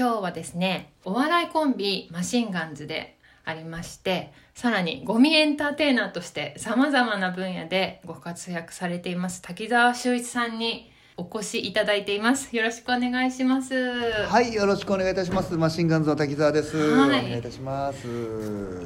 今日はですねお笑いコンビマシンガンズでありましてさらにゴミエンターテイナーとしてさまざまな分野でご活躍されています滝沢秀一さんにお越しいただいています。よろしくお願いします。はいよろしくお願いいたします。マシンガンズの滝沢です、はい。お願いいたします。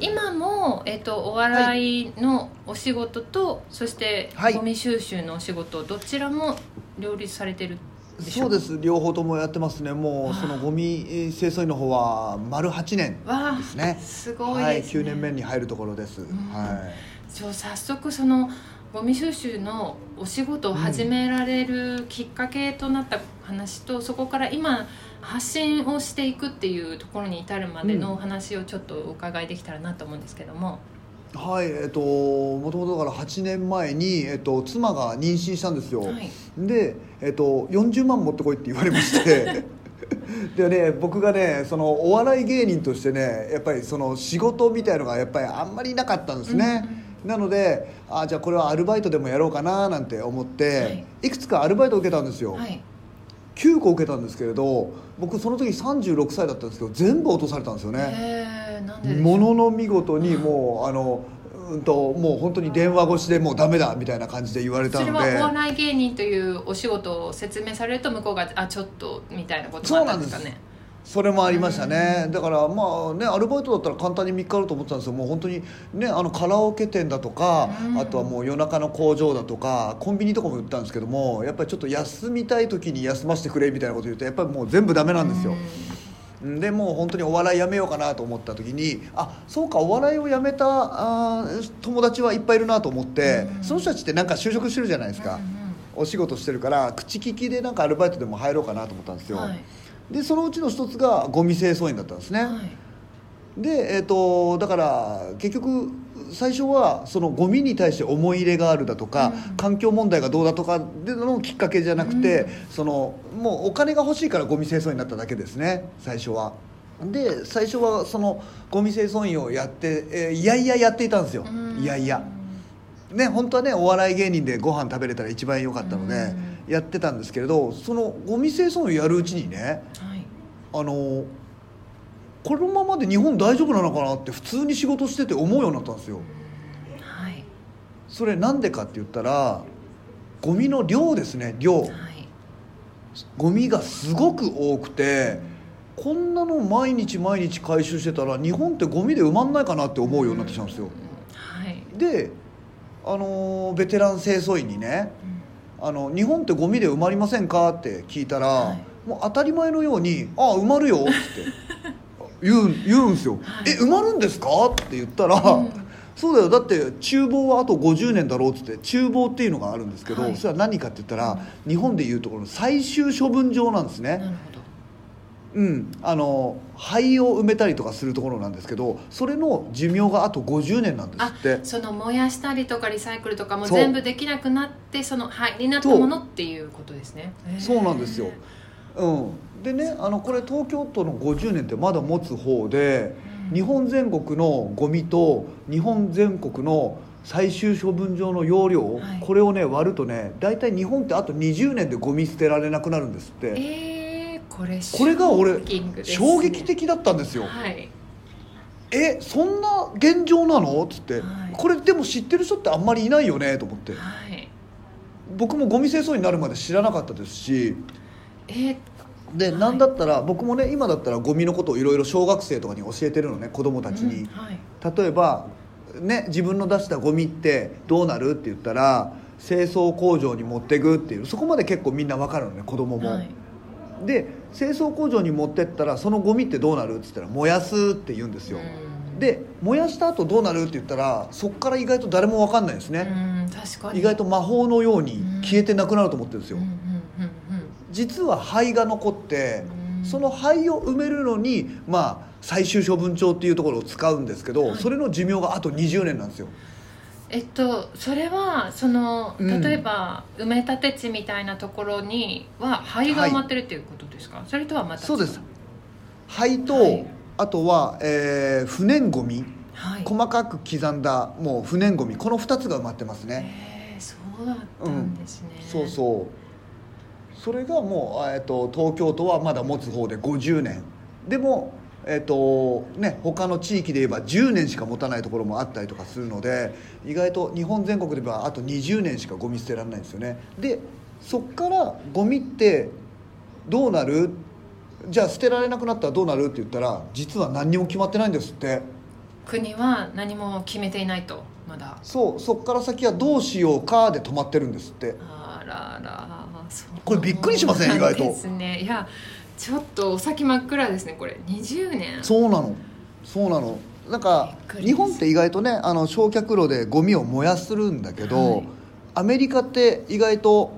今も、えっと、お笑いのお仕事と、そしてはい。ゴミ収集のお仕事どちらも両立されてるでしょそうです。両方ともやってますね。もうあ。そのゴミ清掃員の方は丸8年ですね。すごいはいですね、9年目に入るところです、ん。はい。じゃあ早速そのゴミ収集のお仕事を始められるきっかけとなった話と、そこから今発信をしていくっていうところに至るまでのお話をちょっとお伺いできたらなと思うんですけども、はいえっともともとだから8年前に、えっと、妻が妊娠したんですよ、はい。で、えっと、40万持ってこいって言われまして。でね僕がねそのお笑い芸人としてねやっぱりその仕事みたいのがやっぱりあんまりなかったんですね、なのであじゃあこれはアルバイトでもやろうかななんて思って、はい。い、くつかアルバイトを受けたんですよ、はい9個受けたんですけれど僕その時36歳だったんですけど全部落とされたんですよね。ものの見事にもうあのうんともう本当に電話越しでもうダメだみたいな感じで言われたそのでれはお笑い芸人というお仕事を説明されると向こうがあちょっとみたいなこともあったんですかね？それもありましたね。だからまあねアルバイトだったら簡単に3日あると思ってたんですよ。もう本当にねあのカラオケ店だとか、うん。あとはもう夜中の工場だとかコンビニとかも売ったんですけどもやっぱりちょっと休みたい時に休ませてくれみたいなこと言うとやっぱりもう全部ダメなんですよ、でもう本当にお笑いやめようかなと思った時にあそうかお笑いをやめたあー友達はいっぱいいるなと思って、うん。その人たちってなんか就職してるじゃないですか、お仕事してるから口利きでなんかアルバイトでも入ろうかなと思ったんですよ、はいでそのうちの一つがゴミ清掃員だったんですね、はい。で、えー、とだから結局最初はそのゴミに対して思い入れがあるだとか、うん。環境問題がどうだとかでのきっかけじゃなくて、うん。そのもうお金が欲しいからゴミ清掃員になっただけですね最初は。で最初はそのゴミ清掃員をやって、えーいやいややっていたんですよ、うん。いやいや。ね本当はねお笑い芸人でご飯食べれたら一番良かったので、やってたんですけれどそのゴミ清掃員をやるうちにねはい。あのこのままで日本大丈夫なのかなって普通に仕事してて思うようになったんですよ。はい。それなんでかって言ったらゴミの量ですね量。はい。ゴミがすごく多くてこんなの毎日毎日回収してたら日本ってゴミで埋まんないかなって思うようになってきたんですよ。はい。であのベテラン清掃員にねあの日本ってゴミで埋まりませんか？って聞いたら、はい。もう当たり前のように「ああ埋まるよ」って 言うん言うんですよ「はい。え埋まるんですか?」って言ったら「うん。そうだよ。だって厨房はあと50年だろう」っつって厨房っていうのがあるんですけど、はい。それは何かって言ったら、日本でいうところの最終処分場なんですね。うん、あの灰を埋めたりとかするところなんですけどそれの寿命があと50年なんですあって。その燃やしたりとかリサイクルとかも全部できなくなってその灰になったものっていうことですね。そう。なんですよ。うん、でねあのこれ東京都の50年ってまだ持つ方で、うん。日本全国のゴミと日本全国の最終処分場の容量、はい。これをね割るとね大体日本ってあと20年でゴミ捨てられなくなるんですって。えー、これこれが俺ね。衝撃的だったんですよ。はい。えそんな現状なの？っつって、はい。これでも知ってる人ってあんまりいないよね？と思って。はい。僕もゴミ清掃員になるまで知らなかったですし。え？ー、で、はい。なんだったら僕もね今だったらゴミのことをいろいろ小学生とかに教えてるのね子供たちに、うんはい。例えば、ね、自分の出したゴミってどうなる？って言ったら清掃工場に持ってくっていう。そこまで結構みんな分かるのね子供も、はいで清掃工場に持ってったらそのゴミってどうなる？って言ったら燃やすって言うんですよ、うん。で燃やした後どうなるって言ったらそこから意外と誰も分かんないですね、うん確かに。意外と魔法のように消えてなくなると思ってるんですよ、実は灰が残ってうん。その灰を埋めるのにまあ最終処分帳っていうところを使うんですけど、はい。それの寿命があと20年なんですよえっとそれはそのうん。例えば、埋め立て地みたいなところには灰が埋まってるっていうことですか、それとはまた違そうです。灰と、はい。あとは、えー不燃ごみはい。細かく刻んだもう不燃ごみこの2つが埋まってますね、へえそうだったんですね、そうそう。それがもう、えー、と東京都はまだ持つ方で50年。でもえーとね、他の地域で言えば10年しか持たないところもあったりとかするので意外と日本全国で言えばあと20年しかゴミ捨てられないんですよね。でそっからゴミってどうなる？じゃあ捨てられなくなったらどうなるって言ったら実は何にも決まってないんですって。国は何も決めていないとまだ。そうそっから先はどうしようかで止まってるんですってあららこれびっくりしません意外とですねいやちょっとお先真っ暗ですねこれ。20年。そうなの。そうなの。なんか日本って意外とねあの焼却炉でゴミを燃やするんだけど、はい。アメリカって意外と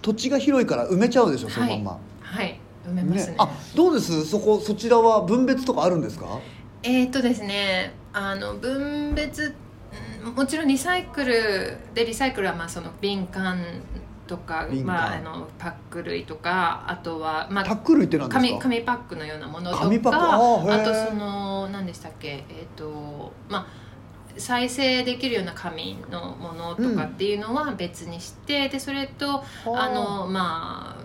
土地が広いから埋めちゃうでしょそのまんま、はい。埋めますね。あどうです？そこそちらは分別とかあるんですか？えー、とですねあの分別うんもちろんリサイクルでリサイクルはまあその瓶缶とかまあ、あのパック類とかあとは、まあ、タック類って何ですか？紙紙パックのようなものとかあとその何でしたっけ？えっ、とまあ再生できるような紙のものとかっていうのは別にして、でそれとあのまあ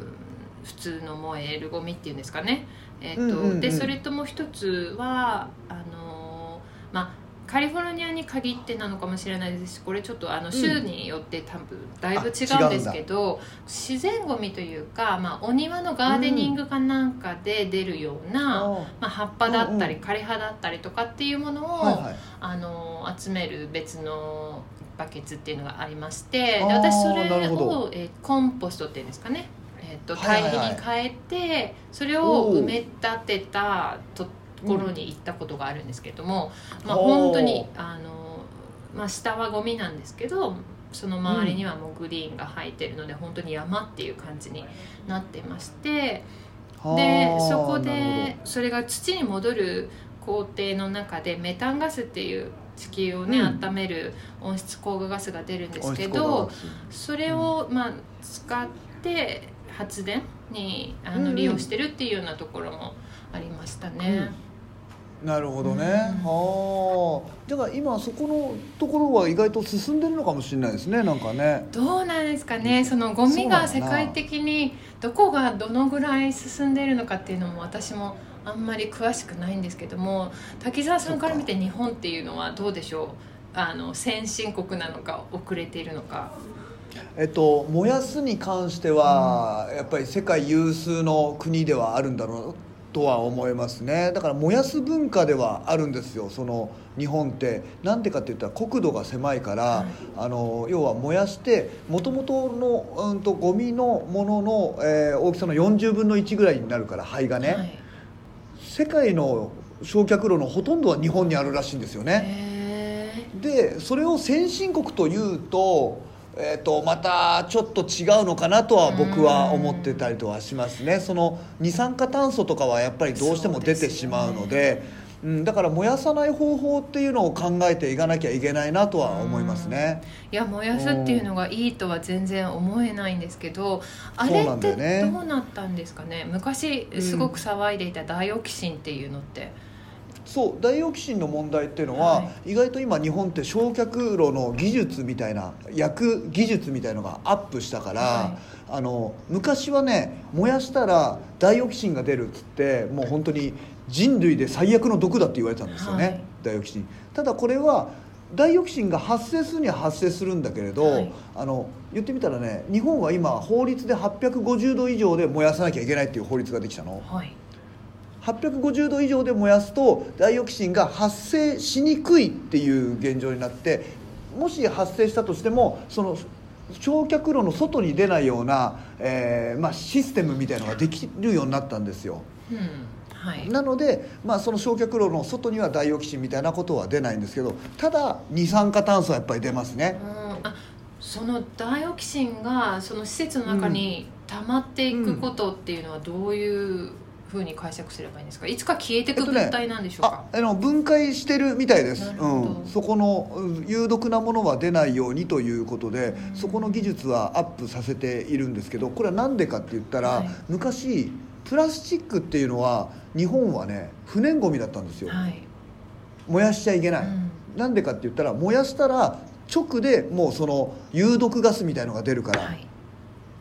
普通の燃えるゴミっていうんですかね、えっとうんうんうん。でそれともう一つはあのまあカリフォルニアに限ってなのかもしれないですしこれちょっとあの州によって多分だいぶ違うんですけど、自然ゴミというか、まあ、お庭のガーデニングかなんかで出るような、あまあ、葉っぱだったりうん枯葉だったりとかっていうものを、はいはい。あの集める別のバケツっていうのがありましてで私それを、えーコンポストっていうんですかね、えー、と堆はいはいはい。肥に変えてそれを埋め立てたところに行ったことがあるんですけれども、まあ、おー本当にあの、まあ、下はゴミなんですけどその周りにはもうグリーンが生えてるので、本当に山っていう感じになってまして。ではあそこでそれが土に戻る工程の中でメタンガスっていう地球をね、うん。温める温室効果ガスが出るんですけほどそれを、まあ、使って発電にあうんうん。の利用してるっていうようなところもありましたね。なるほどね、うん。はあ。だから今そこのところは意外と進んでるのかもしれないですねなんかね。どうなんですかね。そのゴミが世界的にどこがどのぐらい進んでいるのかっていうのも私もあんまり詳しくないんですけども滝沢さんから見て日本っていうのはどうでしょう？あの先進国なのか遅れているのか。えっと燃やすに関しては、やっぱり世界有数の国ではあるんだろうとは思いますね。だから燃やす文化ではあるんですよ。その日本って。なんでかって言ったら国土が狭いから、はい。あの要は燃やしてもともとの、うん、とゴミのものの、えー大きさの40分の1ぐらいになるから灰がね、はい。世界の焼却炉のほとんどは日本にあるらしいんですよね。へでそれを先進国というと,、えー、とまたちょっと違うのかなとは僕は思ってたりとはしますね。その二酸化炭素とかはやっぱりどうしても出てしまうのでうん、だから燃やさない方法っていうのを考えていかなきゃいけないなとは思いますね。いや燃やすっていうのがいいとは全然思えないんですけどあれってどうなったんですかね。昔すごく騒いでいたダイオキシンっていうのって、そうダイオキシンの問題っていうのは、は意外と今日本って焼却炉の技術みたいな焼く技術みたいのがアップしたから、はあの昔はね燃やしたらダイオキシンが出るっつってもう本当に人類で最悪の毒だって言われてたんですよね、はい。ダイオキシンただこれはダイオキシンが発生するには発生するんだけれど、はい。あの言ってみたらね日本は今法律で850度以上で燃やさなきゃいけないっていう法律ができたの。はい850度以上で燃やすとダイオキシンが発生しにくいっていう現状になってもし発生したとしてもその焼却炉の外に出ないような、えーまあ、システムみたいのができるようになったんですよ。うん。はい。なので、まあ、その焼却炉の外にはダイオキシンみたいなことは出ないんですけどただ二酸化炭素はやっぱり出ますね。うん。あそのダイオキシンがその施設の中に溜まっていくことっていうのはどういうふうに解釈すればいいんですか？いつか消えていく物体なんでしょうか、ああの分解してるみたいです。うん、そこのうん有毒なものは出ないようにということでうん。そこの技術はアップさせているんですけどこれは何でかって言ったら、はい。昔プラスチックっていうのは日本はね不燃ごみだったんですよ、はい、燃やしちゃいけない、うん。なんでかって言ったら燃やしたら直でもうその有毒ガスみたいのが出るから、はい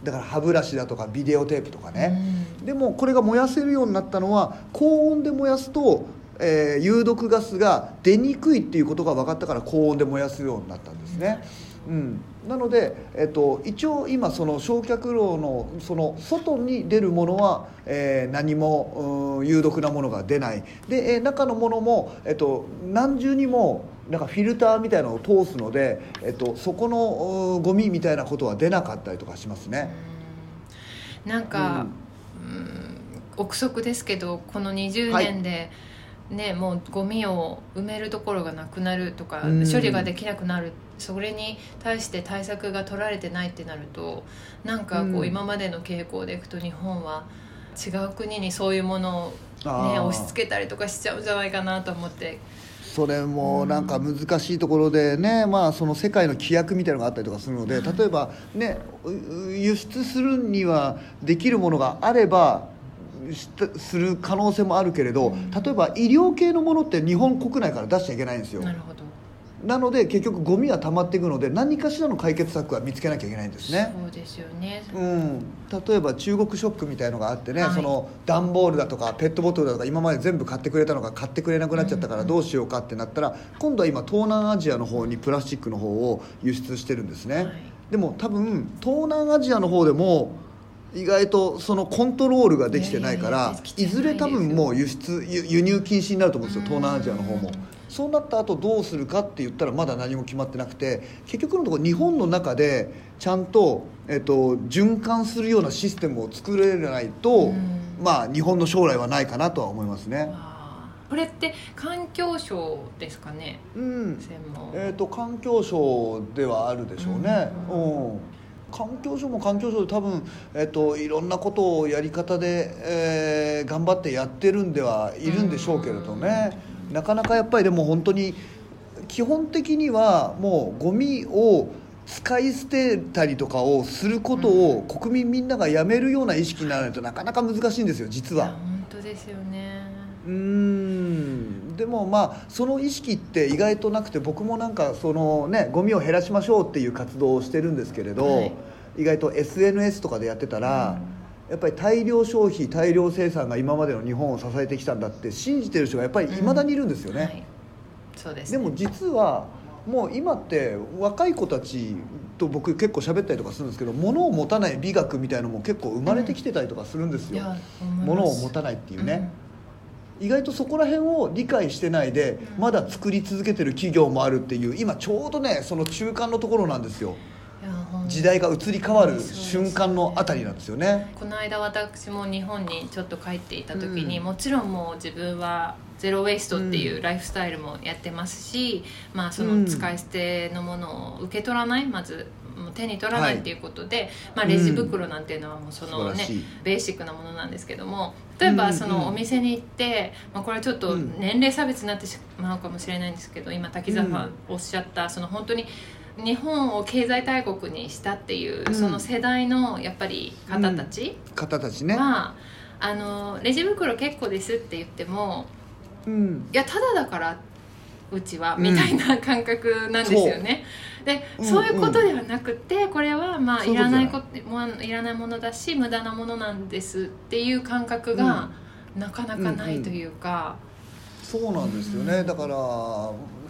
だから歯ブラシだとかビデオテープとかね、でもこれが燃やせるようになったのは高温で燃やすと、えー有毒ガスが出にくいっていうことが分かったから高温で燃やすようになったんですね。うん、なので、えっと、一応今その焼却炉のその外に出るものは、えー何もうん有毒なものが出ない。で、えー中のものも、えっと、何重にもなんかフィルターみたいなのを通すので、えっと、そこのうんゴミみたいなことは出なかったりとかしますね。うんなんか、うん。憶測ですけどこの20年で、ね、もうゴミを埋めるところがなくなるとか、うん。処理ができなくなる。それに対して対策が取られてないってなるとなんかこう、うん。今までの傾向でいくと日本は違う国にそういうものを、ね、押し付けたりとかしちゃうんじゃないかなと思ってそれもなんか難しいところでね、まあ、その世界の規約みたいなのがあったりとかするので例えば、ね、う輸出するにはできるものがあればする可能性もあるけれど例えば医療系のものって日本国内から出しちゃいけないんですよ。なるほどなので結局ゴミは溜まっていくので何かしらの解決策は見つけなきゃいけないんですね。そうですよね、うん、例えば中国ショックみたいのがあってね、はい。その段ボールだとかペットボトルだとか今まで全部買ってくれたのが買ってくれなくなっちゃったからどうしようかってなったら今度は今東南アジアの方にプラスチックの方を輸出してるんですね、はい。でも多分東南アジアの方でも意外とそのコントロールができてないからいいずれ多分もう輸出輸輸入禁止になると思うんですよ東南アジアの方も。うんそうなった後どうするかって言ったらまだ何も決まってなくて結局のところ日本の中でちゃんと、えっと、循環するようなシステムを作れないと、うん。まあ日本の将来はないかなとは思いますね。これって環境省ですかね？うん。専門。えー、と環境省ではあるでしょうね、ううん環境省も環境省で多分、えっといろんなことをやり方で、えー頑張ってやってるんではいるんでしょうけれどね、なかなかやっぱりでも本当に基本的にはもうゴミを使い捨てたりとかをすることを国民みんながやめるような意識にならないとなかなか難しいんですよ実は。本当ですよね。うーん。でもまあその意識って意外となくて僕もなんかそのねゴミを減らしましょうっていう活動をしてるんですけれど、はい。意外と SNS とかでやってたら、やっぱり大量消費大量生産が今までの日本を支えてきたんだって信じてる人がやっぱりいまだにいるんですよね、はい、そうですね、でも実はもう今って若い子たちと僕結構喋ったりとかするんですけど物を持たない美学みたいのも結構生まれてきてたりとかするんですよ、いや思います。物を持たないっていうね、意外とそこら辺を理解してないでまだ作り続けてる企業もあるっていう今ちょうどねその中間のところなんですよ時代が移り変わる瞬間のあたりなんですよね。この間私も日本にちょっと帰っていた時に、うん。もちろんもう自分はゼロ・ウェイストっていうライフスタイルもやってますし、まあ、その使い捨てのものを受け取らないまずもう手に取らないっていうことで、まあ、レジ袋なんていうのはもうそのね、素晴らしい。ベーシックなものなんですけども例えうんうん。ばそのお店に行って、まあ、これはちょっとうん。年齢差別になってしまうかもしれないんですけど今滝沢さん。おっしゃったその本当に日本を経済大国にしたっていう、うん。その世代のやっぱり方たち方たちね、は、あのレジ袋結構ですって言ってもうん。いやただだからうちはうん。みたいな感覚なんですよね。で、うんそういうことではなくてこれはまあいらないこともういらないものだし無駄なものなんですっていう感覚がなかなかないというか、そうなんですよね。だから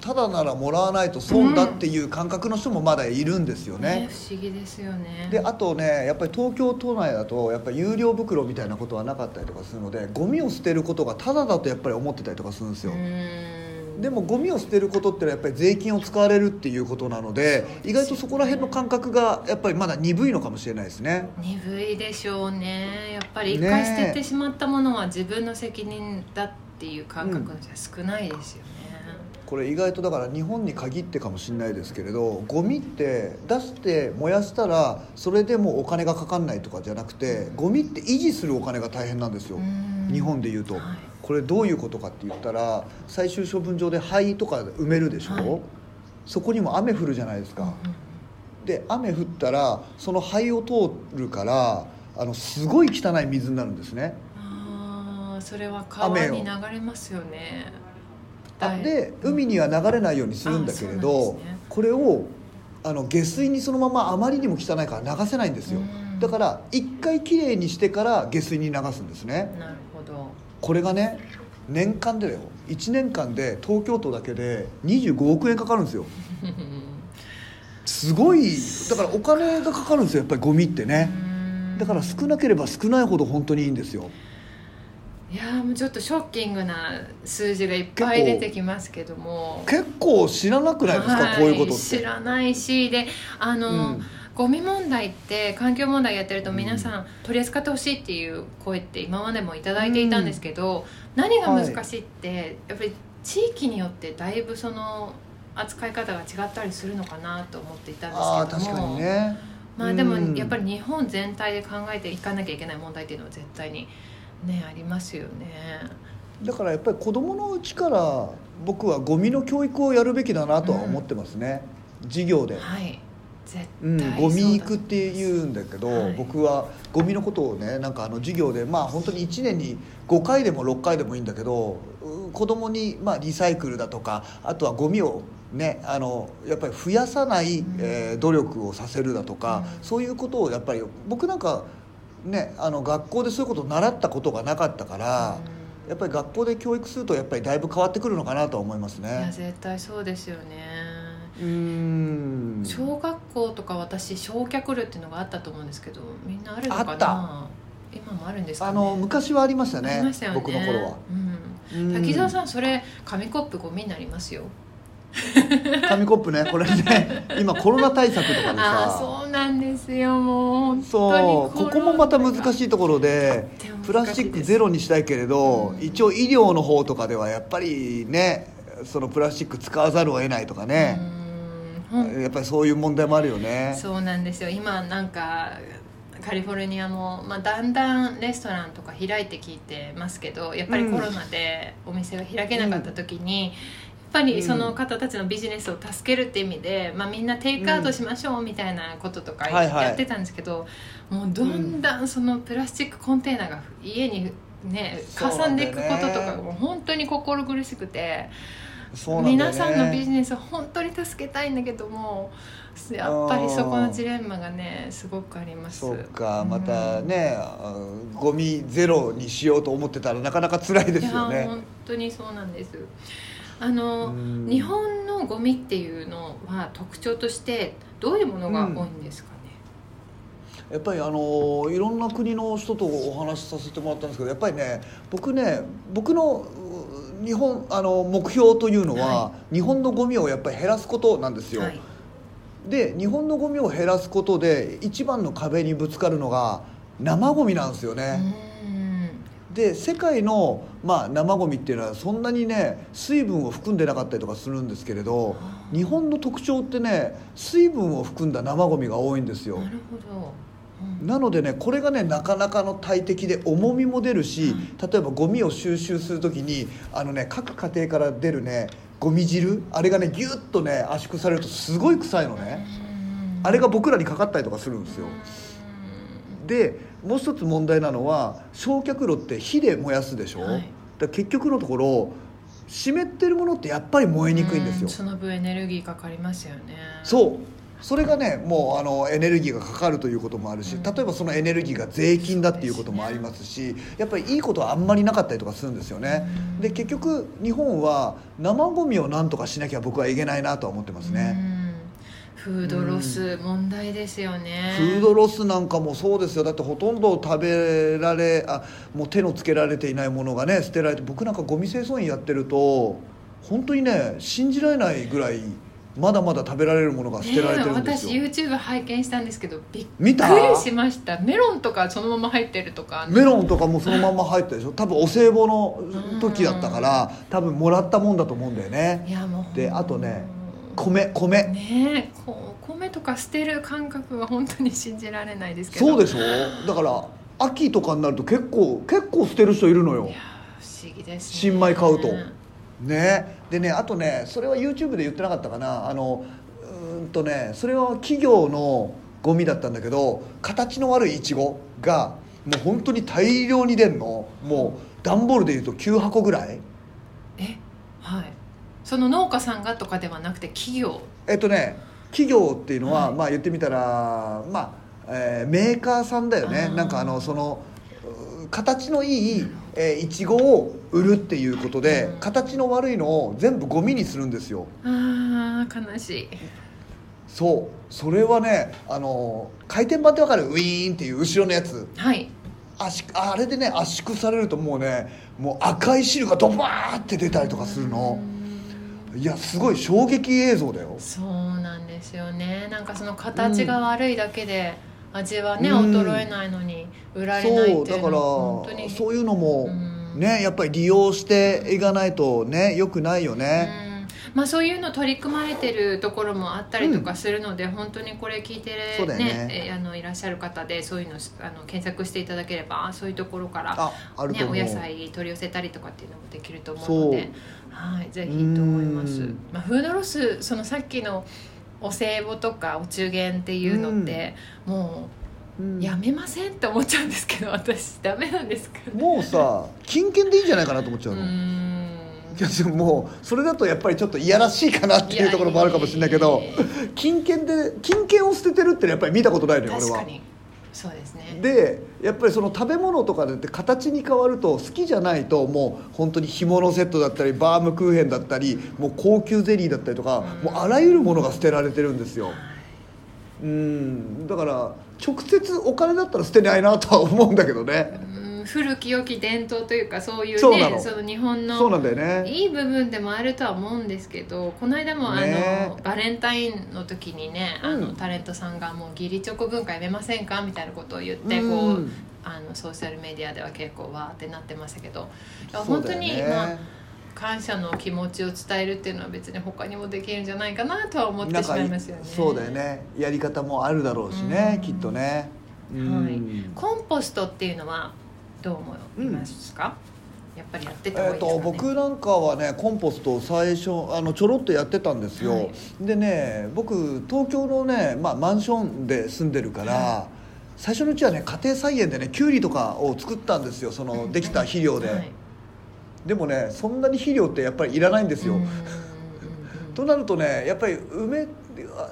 ただならもらわないと損だっていう感覚の人もまだいるんですよね。ね不思議ですよね。であとねやっぱり東京都内だとやっぱり有料袋みたいなことはなかったりとかするのでゴミを捨てることがタダだとやっぱり思ってたりとかするんですよ、でもゴミを捨てることってのはやっぱり税金を使われるっていうことなので意外とそこら辺の感覚がやっぱりまだ鈍いのかもしれないですね。鈍いでしょうね。やっぱり一ね回捨ててしまったものは自分の責任だっていう感覚じゃ少ないですよね、これ意外とだから日本に限ってかもしれないですけれどゴミって出して燃やしたらそれでもうお金がかかんないとかじゃなくてゴミって維持するお金が大変なんですよ、うん。日本でいうと、はい。これどういうことかって言ったら最終処分場で灰とか埋めるでしょ、はい。そこにも雨降るじゃないですか、で雨降ったらその灰を通るからあのすごい汚い水になるんですね。ああそれは川に流れますよねあだい。で海には流れないようにするんだけれど、ね。これをあの下水にそのままあまりにも汚いから流せないんですよ。うん。だから一回きれいにしてから下水に流すんですね。なるほど。これがね年間でだよ。1年間で東京都だけで25億円かかるんですよ。すごい。だからお金がかかるんですよやっぱりゴミってね。だから少なければ少ないほど本当にいいんですよいやーもうちょっとショッキングな数字がいっぱい出てきますけども。結構知らなくないですか、はいこういうことって。知らないしであの、うん。ゴミ問題って環境問題やってると皆さん取り扱ってほしいっていう声って今までも頂いていたんですけど、何が難しいって、やっぱり地域によってだいぶその扱い方が違ったりするのかなと思っていたんですけども。ああ確かにね。まあでもうん。やっぱり日本全体で考えていかなきゃいけない問題っていうのは絶対にねありますよね。だからやっぱり子供のうちから僕はゴミの教育をやるべきだなとは思ってますね、授業で、はい。絶うん対、ゴミ育って言うんだけど、はい。僕はゴミのことをねなんかあの授業でまあ本当に1年に5回でも6回でもいいんだけどう子供にまあリサイクルだとかあとはゴミをねあのやっぱり増やさない、うん。えー努力をさせるだとか、うん。そういうことをやっぱり僕なんかねあの学校でそういうことを習ったことがなかったから、やっぱり学校で教育するとやっぱりだいぶ変わってくるのかなとは思いますいやね。絶対そうですよね。うーん。小学校とか私焼却炉っていうのがあったと思うんですけどみんなあるのかな？あった。今もあるんですかね？あの昔はありましたねありましたよね。僕の頃は。うん、うん滝沢さん。それ紙コップゴミになりますよ 紙コップねこれね。今コロナ対策とかでさ。そうなんですよ。もう本そう。ここもまた難いしいところでプラスチックゼロにしたいけれど、うん。一応医療の方とかではやっぱりねそのプラスチック使わざるを得ないとかね、うん。やっぱりそういう問題もあるよね。そうなんですよ。今なんかカリフォルニアも、まあ、だんだんレストランとか開いて聞いてますけどやっぱりコロナでお店が開けなかった時に、やっぱりその方たちのビジネスを助けるって意味で、まあ、みんなテイクアウトしましょうみたいなこととかはいはい。やってたんですけど、もうどんどんそのプラスチックコンテナが家にねかさんでいくこととかがもう本当に心苦しくて。ね。皆さんのビジネスを本当に助けたいんだけどもやっぱりそこのジレンマがねすごくあります。そうかまたね、あゴミゼロにしようと思ってたらなかなか辛いですいやよね本当にそうなんですあのうん。日本のゴミっていうのは特徴としてどういうものが多いんですかね、やっぱりあのいろんな国の人とお話しさせてもらったんですけどやっぱりね僕ね僕のう日本あの目標というのは、は日本のゴミをやっぱり減らすことなんですよ、はい。で日本のゴミを減らすことで一番の壁にぶつかるのが生ゴミなんですよね、うんで世界の、まあ、生ゴミっていうのはそんなにね水分を含んでなかったりとかするんですけれど日本の特徴ってね水分を含んだ生ゴミが多いんですよ。なるほど、うん。なのでねこれがねなかなかの大敵で重みも出るし例えばゴミを収集する時にあのね各家庭から出るねゴミ汁あれがねギュッとね圧縮されるとすごい臭いのね。うんあれが僕らにかかったりとかするんですよ。でもう一つ問題なのは焼却炉って火で燃やすでしょ、はい。だ結局のところ湿ってるものってやっぱり燃えにくいんですよ、うその分エネルギーかかりますよね。そう。それがねもうあのエネルギーがかかるということもあるしうん。例えばそのエネルギーが税金だっていうこともありますしやっぱりいいことはあんまりなかったりとかするんですよね。うん。で結局日本は生ゴミをなんとかしなきゃ僕はいけないなとは思ってますね。うんフードロス問題ですよね。フードロスなんかもそうですよ。だってほとんど食べられあもう手のつけられていないものがね捨てられて僕なんかゴミ清掃員やってると本当にね信じられないぐらいまだまだ食べられるものが捨てられてるんですよ、ねえ私 YouTube 拝見したんですけどびっくりしました。メロンとかそのまま入ってるとか。メロンとかもそのまま入ったでしょ。多分お歳暮の時だったから多分もらったもんだと思うんだよね。いやもうであとね米米。ね米とか捨てる感覚が本当に信じられないですけど。そうでしょ？だから秋とかになると結構結構捨てる人いるのよ。いや不思議ですね。新米買うと。ね。でねあとねそれは YouTube で言ってなかったかな。あのうーんとねそれは企業のゴミだったんだけど形の悪いイチゴがもう本当に大量に出んの。もう段ボールでいうと9箱ぐらいその農家さんがとかではなくて企業。えっとね企業っていうのは、はい。まあ言ってみたらまあ、えーメーカーさんだよね。なんかあのそのう形のいいえーいちごを売るっていうことでうん。形の悪いのを全部ゴミにするんですよ。あー悲しい。そう。それはねあの回転板ってわかる？ウィーンっていう後ろのやつ。はい。圧縮あれでね圧縮されるともうねもう赤い汁がドバーって出たりとかするのいやすごい衝撃映像だよ。そうなんですよね。なんかその形が悪いだけで味はね、うん。衰えないのに売られないっていうそうだからのは本当に。そういうのもうん。ねやっぱり利用していかないとねよくないよね。うん。まあ、そういうの取り組まれてるところもあったりとかするので、本当にこれ聞いてそうだよね。えあのいらっしゃる方でそういうのあの検索していただければそういうところから、ね、お野菜取り寄せたりとかっていうのもできると思うので、はい、ぜひと思います。うん。まあ、フードロスそのさっきのお歳暮とかお中元っていうのって、もうん。うやめませんって思っちゃうんですけど 私ダメなんですかね。もうさ金券でいいんじゃないかなと思っちゃううの、いんやでももうそれだとやっぱりちょっといやらしいかなっていうところもあるかもしれないけど金券で金券を捨ててるってやっぱり見たことないのよ俺は。確かにそうですね。でやっぱりその食べ物とかでって形に変わると好きじゃないともう本当に干物セットだったりバームクーヘンだったりもう高級ゼリーだったりとかうん。もうあらゆるものが捨てられてるんですよ。うん。だから直接お金だったら捨てないなとは思うんだけどねうん古き良き伝統というかそういうねその。日本そうなのんだよね。いい部分でもあるとは思うんですけどこの間もあの、ね。バレンタインの時にねあの、うん。タレントさんがもう義理チョコ文化やめませんかみたいなことを言ってうん。こうあのソーシャルメディアでは結構わーってなってましたけどいやそう本当に、まあ、感謝の気持ちを伝えるっていうのは別に他にもできるんじゃないかなとは思ってしまいますよね。そうだよね。やり方もあるだろうしね、うん。きっとね、うん。コンポストっていうのはどう思いますか、やっぱりやってた方がいえー、いですか、ね。と僕なんかはねコンポストを最初あのちょろっとやってたんですよ、はい。でね僕東京のね、まあ、マンションで住んでるから、は最初のうちはね家庭菜園でねきゅうりとかを作ったんですよ。そのできた肥料で、はい。でもねそんなに肥料ってやっぱりいらないんですよ、うん。うんうんとなるとねやっぱり梅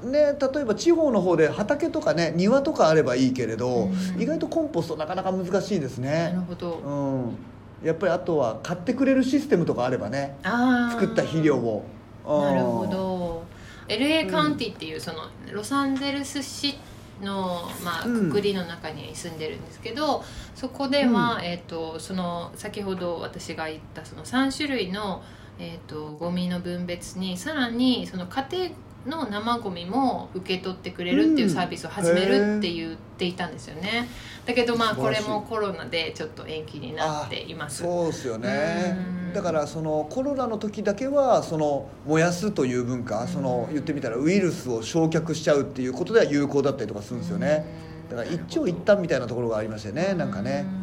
ね例えば地方の方で畑とかね庭とかあればいいけれど、うん。意外とコンポストなかなか難しいですなるねほど、うん。やっぱりあとは買ってくれるシステムとかあればね作った肥料を。うん。なるほど。LA カウンティっていうそのロサンゼルス市の、まあ、うん。くくりの中に住んでるんですけど、そこでは、えー、とその先ほど私が言ったその3種類の、えー、とゴミの分別にさらにその家庭の生ゴミも受け取ってくれるっていうサービスを始めるって言っていたんですよね、だけどまあこれもコロナでちょっと延期になっています。そうですよね。うん。だからそのコロナの時だけはその燃やすという文化そのうん言ってみたらウイルスを焼却しちゃうっていうことでは有効だったりとかするんですよね。だから一長一短みたいなところがありましたよねなんかね。うん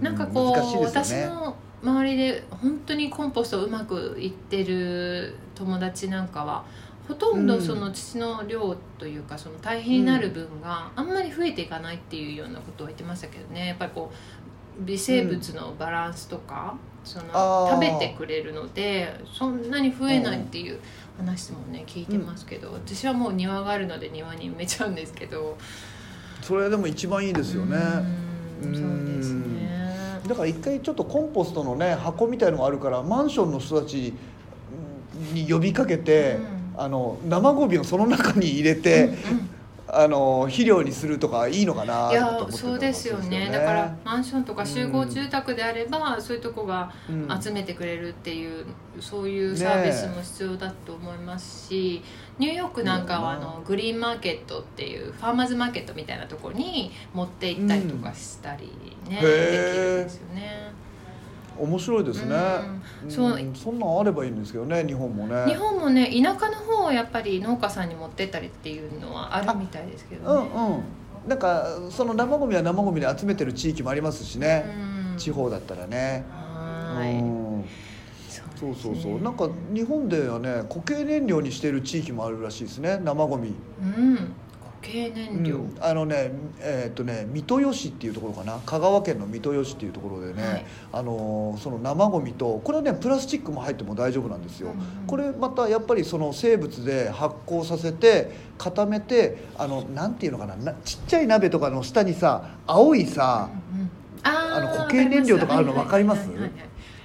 なんかこう、難しいです私の周りで本当にコンポストうまくいってる友達なんかはほとんどその土の量というかその大変になる分があんまり増えていかないっていうようなことを言ってましたけどね。やっぱりこう微生物のバランスとか、その食べてくれるのでそんなに増えないっていう話もね聞いてますけど、私はもう庭があるので庭に埋めちゃうんですけど。それでも一番いいですよね。うん。そうですね。だから一回ちょっとコンポストのね箱みたいのがあるからマンションの人たちに呼びかけて、うあの生ゴミをその中に入れて、うんうん。あの肥料にするとかいいのかないと思ってたりそうですよね。だからマンションとか集合住宅であれば、そういうとこがうん。集めてくれるっていう、そういうサービスも必要だと思いますし、ニューヨークなんかはあのグリーンマーケットっていうファーマーズマーケットみたいなところに持って行ったりとかしたりね、うん。できるんですよね。面白いですね、うん。そう。うん。そんなんあればいいんですけどね日本もね。日本もね田舎の方をやっぱり農家さんに持ってったりっていうのはあるみたいですけうどね。んうん。なんかその生ゴミは生ゴミで集めてる地域もありますしね、うん。地方だったらね。はい。うん。そうそうそう。なんか日本ではね固形燃料にしてる地域もあるらしいですね生ゴミ、うんうん。あのねえーっとね三豊市っていうところかな。香川県の三豊市っていうところでね、はい。あのーその生ゴミとこれはねプラスチックも入っても大丈夫なんですよ、うんうんこれまたやっぱりその生物で発酵させて固めてあのなんていうのかななちっちゃい鍋とかの下にさ青いさ、うんうん。あの固形燃料とかあるの分かります。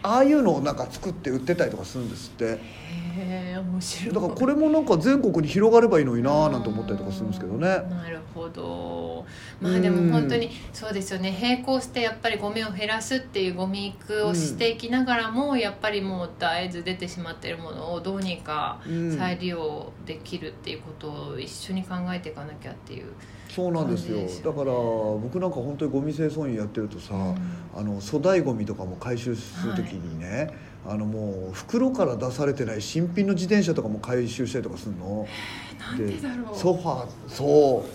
ああいうのをなんか作って売ってたりとかするんですってへえ面白い。だからこれもなんか全国に広がればいいのになーなんて思ったりとかするんですけどね。なるほど。まあでも本当にそうですよね。並行してやっぱりゴミを減らすっていうゴミ育をしていきながらも、やっぱりもう絶えず出てしまっているものをどうにかうん。再利用できるっていうことを一緒に考えていかなきゃっていう、そうなんですよ。だから僕なんか本当にゴミ清掃員やってるとさ、うん。あの粗大ゴミとかも回収する時にね、あのもう袋から出されてない新品の自転車とかも回収したりとかするの？なんでだろう。ソファーそう。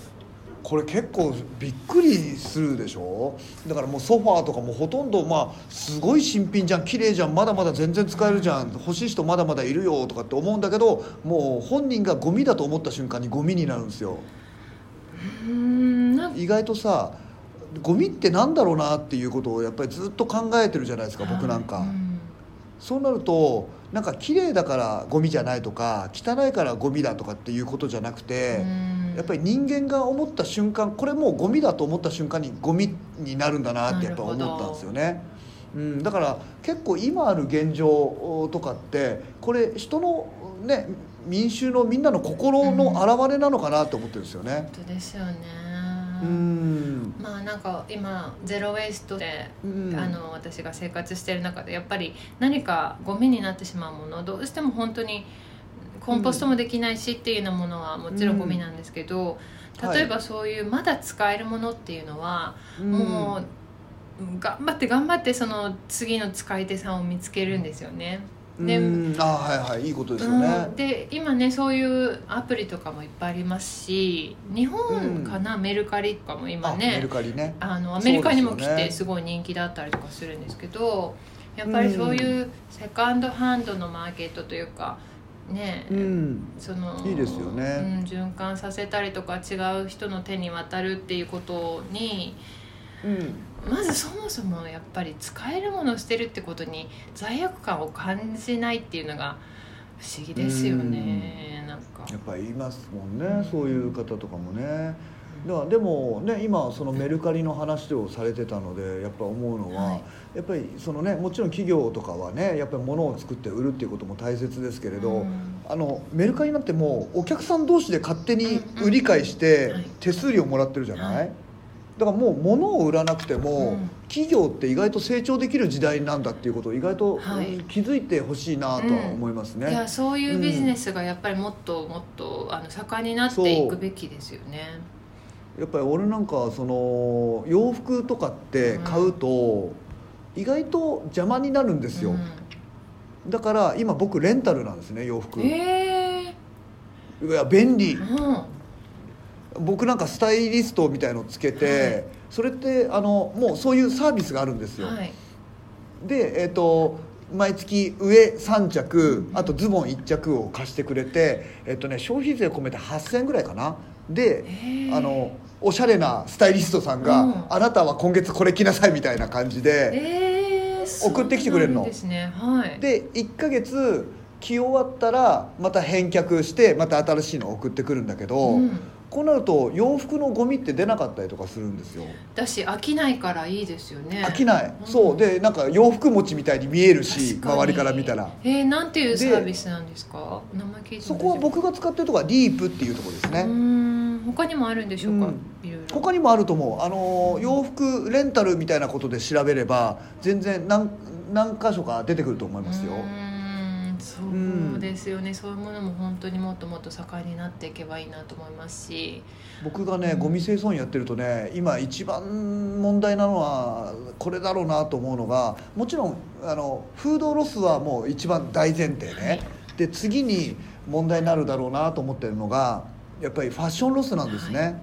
これ結構びっくりするでしょ？だからもうソファーとかもほとんどまあすごい新品じゃん綺麗じゃんまだまだ全然使えるじゃん欲しい人まだまだいるよとかって思うんだけどもう本人がゴミだと思った瞬間にゴミになるんですよ。意外とさゴミってなんだろうなっていうことをやっぱりずっと考えてるじゃないですか僕なんか、うんそうなるとなんか綺麗だからゴミじゃないとか汚いからゴミだとかっていうことじゃなくて、うん。やっぱり人間が思った瞬間これもうゴミだと思った瞬間にゴミになるんだなってやっぱ思ったんですよね。うん、だから結構今ある現状とかってこれ人のね民衆のみんなの心の表れなのかなと思ってるんですよね。本当ですよね。うん、まあなんか今ゼロ・ウェイストで、うん。あの私が生活してる中でやっぱり何かゴミになってしまうものどうしても本当にコンポストもできないしっていうようなものはもちろんゴミなんですけど、うん。例えばそういうまだ使えるものっていうのは、うんもう頑張って頑張ってその次の使い手さんを見つけるんですよね。でうんあはいはい。いいことですよね。うん、で今ねそういうアプリとかもいっぱいありますし日本かな、メルカリとかも今あメルねカリね。あのアメリカにも来てすごい人気だったりとかするんですけどやっぱりそういうセカンドハンドのマーケットというかね、うん、そのいいですよね。うん、循環させたりとか違う人の手に渡るっていうことにうん、まずそもそもやっぱり使えるものをしてるってことに罪悪感を感じないっていうのが不思議ですよねなんか。やっぱりいますもんね、そういう方とかもね。だからでもね今そのメルカリの話をされてたのでやっぱ思うのは、はい。やっぱりそのねもちろん企業とかはねやっぱり物を作って売るっていうことも大切ですけれど、うん。あのメルカリなんてもうお客さん同士で勝手に売り買いしてはい。手数料もらってるじゃない、はいだからもう物を売らなくても、うん。企業って意外と成長できる時代なんだっていうことを意外と、気づいてほしいなとは思いますね。いやそういうビジネスがやっぱりもっともっとあの盛んになっていくべきですよね。やっぱり俺なんかその洋服とかって買うと意外と邪魔になるんですよ、だから今僕レンタルなんですね洋服、うん、えいや便利。ーうん僕なんかスタイリストみたいのつけて、はい。それってあのもうそういうサービスがあるんですよ、はい。でえっ、と毎月上3着あとズボン1着を貸してくれて、えっとね、消費税込めて8000円ぐらいかな。であのおしゃれなスタイリストさんが、うん。あなたは今月これ着なさいみたいな感じで、えー、送ってきてくれるの。ですね。はい。で1ヶ月着終わったらまた返却してまた新しいのを送ってくるんだけど、うんこうなると洋服のゴミって出なかったりとかするんですよ。だし飽きないからいいですよね。飽きない、うん。そう。でなんか洋服持ちみたいに見えるし周りから見たら。えー、なんていうサでービスなんですか？名前聞そこは僕が使ってるとこはリープっていうところですうね、ーん。他にもあるんでしょうか、うん。他にもあると思う。あの洋服レンタルみたいなことで調べれば全然何何箇所か出てくると思いますよ、そうですよね、そういうものも本当にもっともっと盛んになっていけばいいなと思いますし。僕がねゴミ清掃員やってるとね今一番問題なのはこれだろうなと思うのがもちろんあのフードロスはもう一番大前提ね。で次に問題になるだろうなと思ってるのがやっぱりファッションロスなんですね、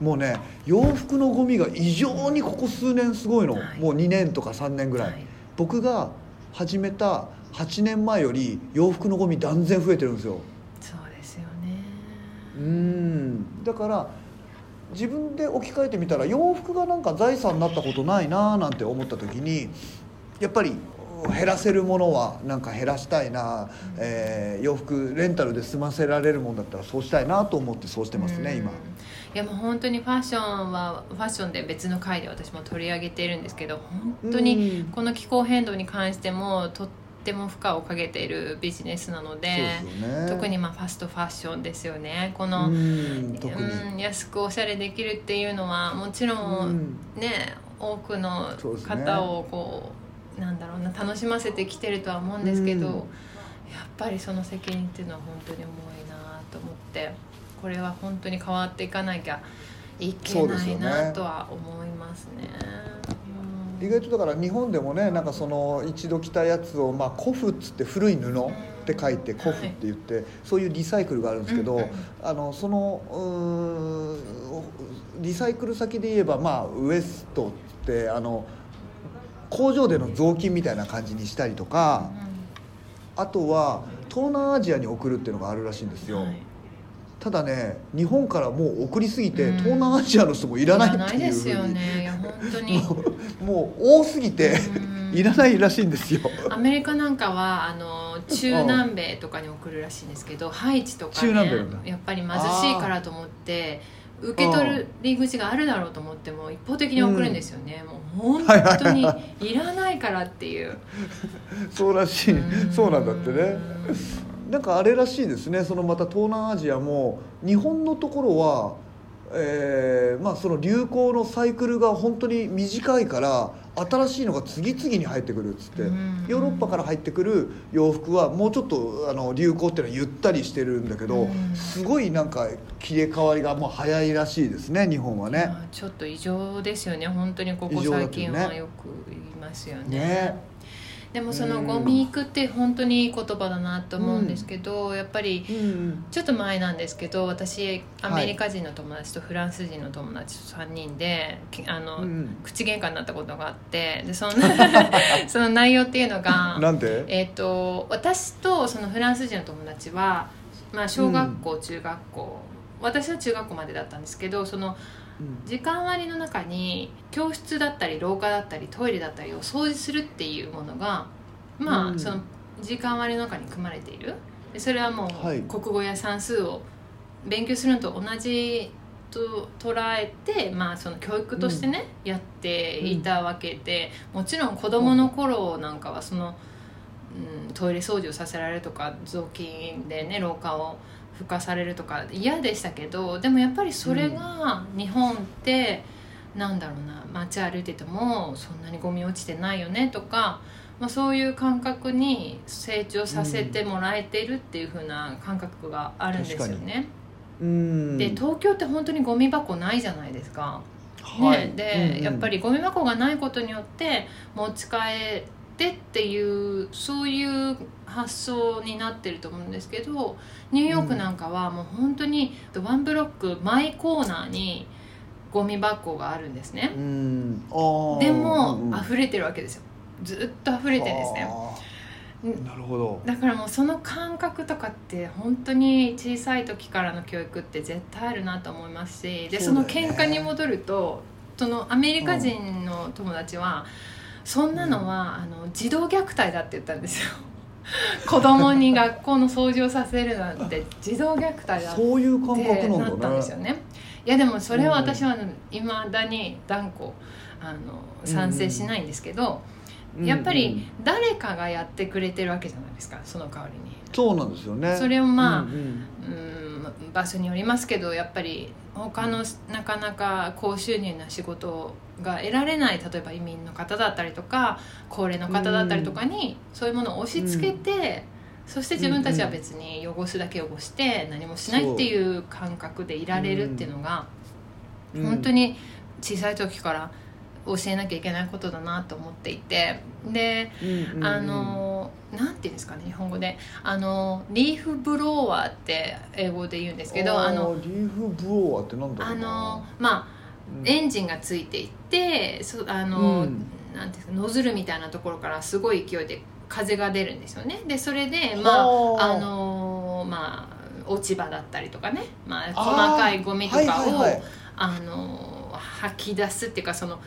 もうね洋服のゴミが異常にここ数年すごいの、はい。もう2年とか3年ぐらい、はい。僕が始めた8年前より洋服のゴミ断然増えてるんですよ。そうですよね。うん。だから自分で置き換えてみたら洋服がなんか財産になったことないななんて思った時にやっぱり減らせるものはなんか減らしたいな、えー洋服レンタルで済ませられるもんだったらそうしたいなと思ってそうしてますね、うん。今。いやもう本当にファッションはファッションで別の回で私も取り上げているんですけど本当にうん。この気候変動に関してもとっても負荷をかけているビジネスなのでね。特にまあファストファッションですよね。この、うん安くおしゃれできるっていうのはもちろうん。んね多くの方をこうなんだろうな楽しませてきてるとは思うんですけど、うん。やっぱりその責任っていうのは本当に重いなと思ってこれは本当に変わっていかなきゃいけないなとは思いますね。うん意外とだから日本でもねなんかその一度着たやつを、まあ、古布っつって古い布って書い。て古布って言って、そういうリサイクルがあるんですけど、うんうん。あのそのリサイクル先で言えば、まあ、ウエストってあの工場での雑巾みたいな感じにしたりとか、あとは東南アジアに送るっていうのがあるらしいんですよ、はいただね日本からもう送りすぎて、うん。東南アジアの人もいらないっていうですよねいや本当に。もう多すぎて、うん。いらないらしいんですよ。アメリカなんかはあの中南米とかに送るらしいんですけどハイチとか中ねやっぱり貧しいからと思って受け取り口があるだろうと思っても一方的に送るんですよね、もう本当にいらないからっていう。そうらしい。うん。そうなんだってねなんかあれらしいですね。そのまた東南アジアも日本のところは、えーまあ、その流行のサイクルが本当に短いから新しいのが次々に入ってくるっつってうん。ヨーロッパから入ってくる洋服はもうちょっとあの流行っていうのはゆったりしてるんだけどうん。すごいなんか切り替わりがもう早いらしいですね日本はね。まあちょっと異常ですよね。本当にここ最近はよく言いますよね。ねでもそのうんゴミ行くって本当にいい言葉だなと思うんですけど、やっぱりうんちょっと前なんですけど私アメリカ人の友達とフランス人の友達と3人できあの、うん口喧嘩になったことがあってでその その内容っていうのがなんで？えっ、と私とそのフランス人の友達は、まあ、小学校、中学校。私は中学校までだったんですけどそのうん時間割の中に教室だったり廊下だったりトイレだったりを掃除するっていうものがまあ、うん。その時間割の中に組まれている。でそれはもう、はい。国語や算数を勉強するのと同じと捉えて、まあ、その教育としてね、やっていたわけでもちろん子どもの頃なんかはその、うん、トイレ掃除をさせられるとか雑巾でね廊下を拭かされるとか嫌でしたけどでもやっぱりそれが日本って、なんだろうな街歩いててもそんなにゴミ落ちてないよねとか、まあ、そういう感覚に成長させてもらえてるっていう風な感覚があるんですよね。うん。で東京って本当にゴミ箱ないじゃないですか。はい。ね、で、うんうん。やっぱりゴミ箱がないことによって持ち帰ってっていうそういう発想になってると思うんですけどニューヨークなんかはもう本当にワンブロック毎コーナーにゴミ箱があるんですね。うん。でも、うんうん。溢れてるわけですよ。ずっと溢れてるんですね。なるほど。だからもうその感覚とかって本当に小さい時からの教育って絶対あるなと思いますしでそ,、のそうだよね。喧嘩に戻るとそのアメリカ人の友達は、そんなのは、あの児童虐待だって言ったんですよ。子供に学校の掃除をさせるなんて児童虐待だってそういう感覚なったんですよね。いやでもそれは私はいまだに断固あの賛成しないんですけど、やっぱうんり誰かがやってくれてるわけじゃないですかその代わりに。そうなんですよね。それをまあうんうん。うん場所によりますけどやっぱり他のなかなか高収入な仕事が得られない例えば移民の方だったりとか高齢の方だったりとかにそういうものを押し付けて、そして自分たちは別に汚すだけ汚して何もしないっていう感覚でいられるっていうのがうん。本当に小さい時から教えなきゃいけないことだなと思っていてでうんあのなんていうんですかね日本語で。あのリーフブロワーって英語で言うんですけどあのリーフブロワーってなんだろあうな。のまあうん。エンジンがついていてそあの、うん。なんていうんですかノズルみたいなところからすごい勢いで風が出るんですよね。でそれでまあはあ。あのまあ落ち葉だったりとかね、まあ、細かいゴミとかを、はいはいはい。あの吐き出すっていうかその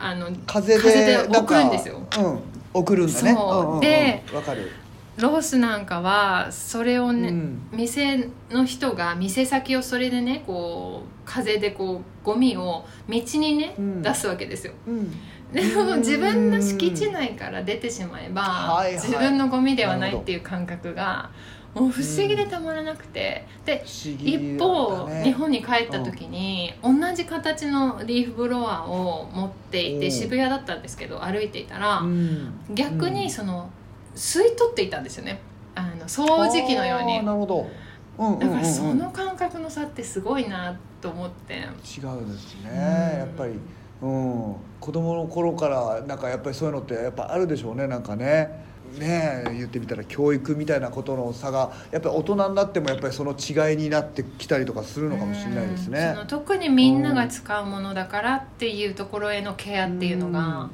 あの風で送るんですよ。うん。送るんだね。でわかる。ロースなんかはそれをね、うん。店の人が店先をそれでねこう風でこうゴミを道にね、うん。出すわけですよ。うんでも自分の敷地内から出てしまえば、はいはい。自分のゴミではないっていう感覚がもう不思議でたまらなくて、で一方、日本に帰った時に、同じ形のリーフブロワーを持っていて渋谷だったんですけど歩いていたら、うん。逆にその吸い取っていたんですよね。あの掃除機のように。なるほど。うんうん。だからその感覚の差ってすごいなと思って。違うんですね、うん。やっぱり、うん、子供の頃からなんかやっぱりそういうのってやっぱあるでしょうねなんかね。ねえ言ってみたら教育みたいなことの差がやっぱり大人になってもやっぱりその違いになってきたりとかするのかもしれないですね。特にみんなが使うものだからっていうところへのケアっていうのが、うん。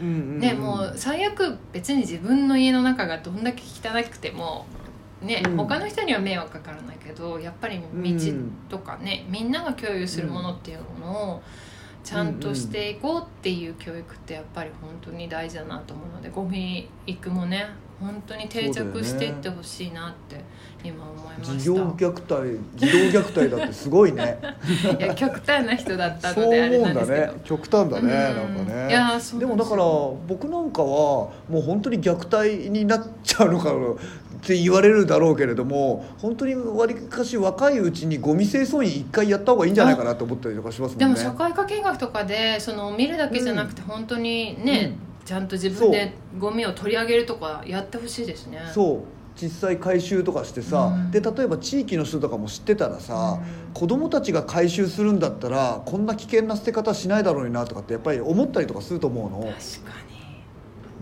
うんうんねもう最悪別に自分の家の中がどんだけ汚くてもね、うん。他の人には迷惑かからないけどやっぱり道とかね、みんなが共有するものっていうものをちゃんとしていこうっていう教育ってやっぱり本当に大事だなと思うのでゴミ育もね本当に定着していってほしいなって今思いました、児童虐待児童虐待だってすごいね。いや極端な人だったそうのであれ思うんだなんですけど。ね。極端だねうん。なんかね。いやそうでもだから僕なんかはもう本当に虐待になっちゃうのかって言われるだろうけれども本当にわりかし若いうちにゴミ清掃員一回やった方がいいんじゃないかなと思ったりとかしますもんね。でも社会科見学とかでその見るだけじゃなくて本当にね、ちゃんと自分でゴミを取り上げるとかやってほしいですね。そう。実際回収とかしてさ、うん。で例えば地域の人とかも知ってたらさ、うん。子供たちが回収するんだったらこんな危険な捨て方しないだろうになとかってやっぱり思ったりとかすると思うの。確かに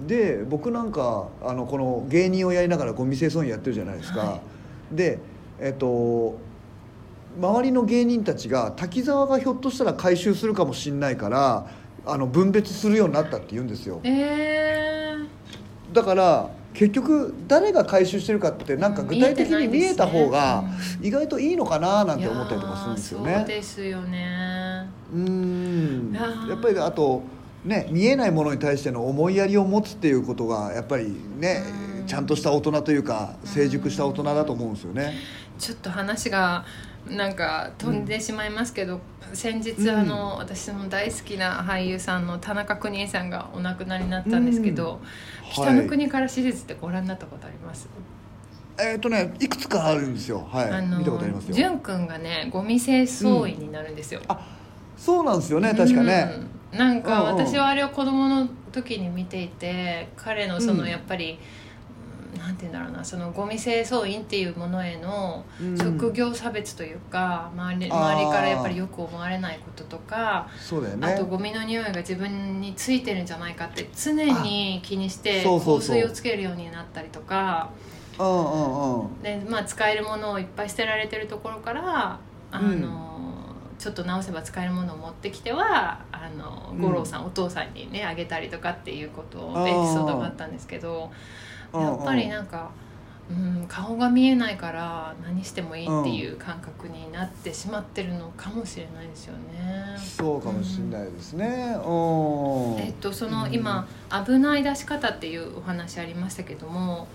で僕なんかあのこの芸人をやりながらゴミ清掃員やってるじゃないですか、はでえっと周りの芸人たちが滝沢がひょっとしたら回収するかもしんないからあの分別するようになったって言うんですよ。えー、だから結局誰が回収してるかってなんか具体的に見えた方が意外といいのかななんて思ったりとかするんですよいやーそうねですよね。うー。んやっぱりあとね見えないものに対しての思いやりを持つっていうことがやっぱりねうん。ちゃんとした大人というか成熟した大人だと思うんですよね。ちょっと話がなんか飛んでしまいますけど、先日うん。あの、私の大好きな俳優さんの田中邦衛さんがお亡くなりになったんですけど「うん。北の国から手術」ってご覧になったことあります、えっ、とねいくつかあるんですよ。はい、あの見たことありますよ。淳君がねゴミ清掃員になるんですよ、あそうなんですよね確かね。うんなんかうんうん。私はあれを子供の時に見ていて彼のそのうん。やっぱり、うんなんて言うんだろうなそのゴミ清掃員っていうものへのうん。職業差別というか、周りあー。周りからやっぱりよく思われないこととか、そうだよね。あとゴミの匂いが自分についてるんじゃないかって常に気にして香水をつけるようになったりとか。うんうんうん。で、まあ、使えるものをいっぱい捨てられてるところからあの、ちょっと直せば使えるものを持ってきてはあのうん五郎さん、お父さんにねあげたりとかっていうことエピソードがあったんですけどうんうんやっぱりなんか。うん、顔が見えないから何してもいいっていう感覚になってしまってるのかもしれないですよね。そうかもしれないですね。うん。えっと、そのうん今危ない出し方っていうお話ありましたけども、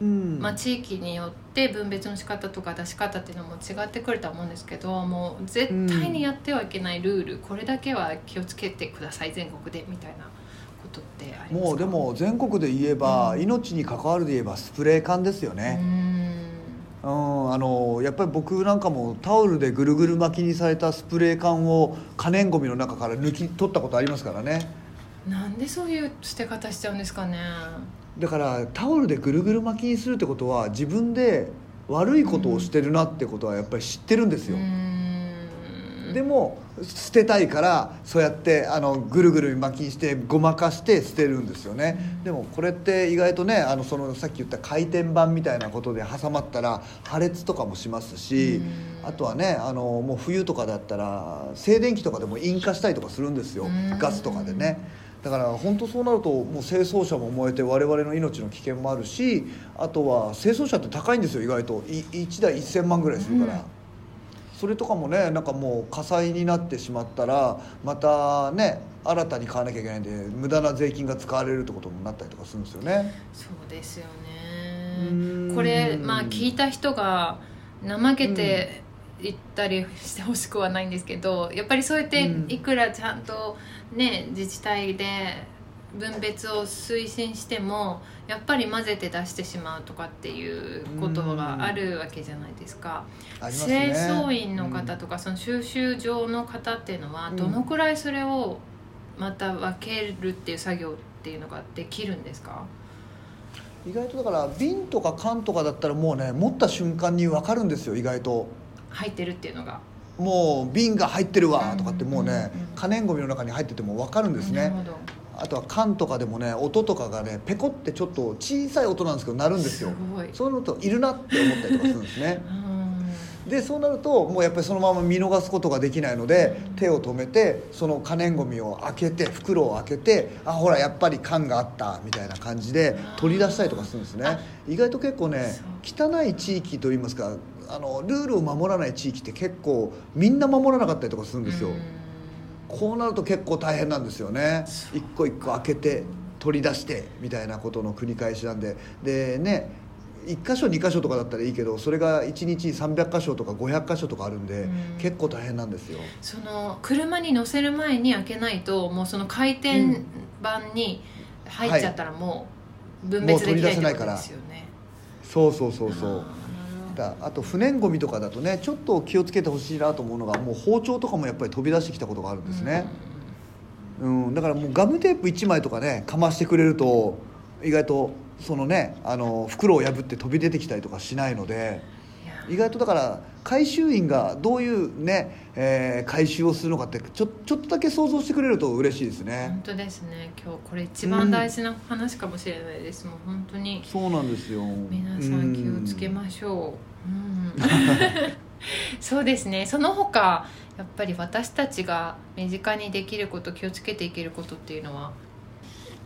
うん。まあ、地域によって分別の仕方とか出し方っていうのも違ってくるとは思うんですけどもう絶対にやってはいけないルール、これだけは気をつけてください全国でみたいなことってありますか？もうでも全国で言えば、うん。命に関わるで言えばスプレー缶ですようね。ん。うん、あのやっぱり僕なんかもタオルでぐるぐる巻きにされたスプレー缶を可燃ごみの中から抜き取ったことありますからね。なんでそういう捨て方しちゃうんですかねだからタオルでぐるぐる巻きにするってことは自分で悪いことをしてるなってことはやっぱり知ってるんですよ、でも捨てたいからそうやってあのぐるぐる巻きにしてごまかして捨てるんですよね、でもこれって意外とねあのそのさっき言った回転板みたいなことで挟まったら破裂とかもしますし、あとはねあのもう冬とかだったら静電気とかでも引火したりとかするんですよ、ガスとかでね。だから本当そうなるともう清掃車も燃えて我々の命の危険もあるしあとは清掃車って高いんですよ意外と。1台1000万ぐらいするから。うん。それとかもねなんかもう火災になってしまったらまたね新たに買わなきゃいけないんで無駄な税金が使われるってことになったりとかするんですよね。そうですよね。これまあ聞いた人が怠けて言ったりしてほしくはないんですけどやっぱりそうやっていくらちゃんとね自治体で分別を推進してもやっぱり混ぜて出してしまうとかっていうことがあるわけじゃないですか。すね、清掃員の方とか、その収集場の方っていうのはどのくらいそれをまた分けるっていう作業っていうのができるんですか？意外とだから瓶とか缶とかだったらもうね持った瞬間に分かるんですよ意外と入ってるっていうのが。もう瓶が入ってるわとかってもうね可燃ごみの中に入ってても分かるんですね。あとは缶とかでもね音とかがねペコってちょっと小さい音なんですけど鳴るんですよ。そうい。うのといるなって思ったりとかするんですね。でそうなるともうやっぱりそのまま見逃すことができないので手を止めてその可燃ごみを開けて袋を開けてあほらやっぱり缶があったみたいな感じで取り出したりとかするんですね。意外と結構ね汚い地域といいますかあのルールを守らない地域って結構みんな守らなかったりとかするんですよ。こうなると結構大変なんですよね。一個一個開けて取り出してみたいなことの繰り返しなんで。でね1箇所2箇所とかだったらいいけどそれが1日300箇所とか500箇所とかあるんで、うん、結構大変なんですよ。その車に乗せる前に開けないともうその回転板に入っちゃったらもう分別できないってことですよね、そうそうそうそうだあと不燃ごみとかだとねちょっと気をつけてほしいなと思うのがもう包丁とかもやっぱり飛び出してきたことがあるんですね、うん、うん、だからもうガムテープ1枚とかねかましてくれると意外とそのねあの袋を破って飛び出てきたりとかしないので意外とだから回収員がどういうね、えー、回収をするのかってちょちょっとだけ想像してくれると嬉しいですね。本当ですね。今日これ一番大事な話かもしれないです、うん、もう本当に。そうなんですよ。皆さん気をつけましょう、うん、そうですね。その他やっぱり私たちが身近にできること気をつけていけることっていうのは。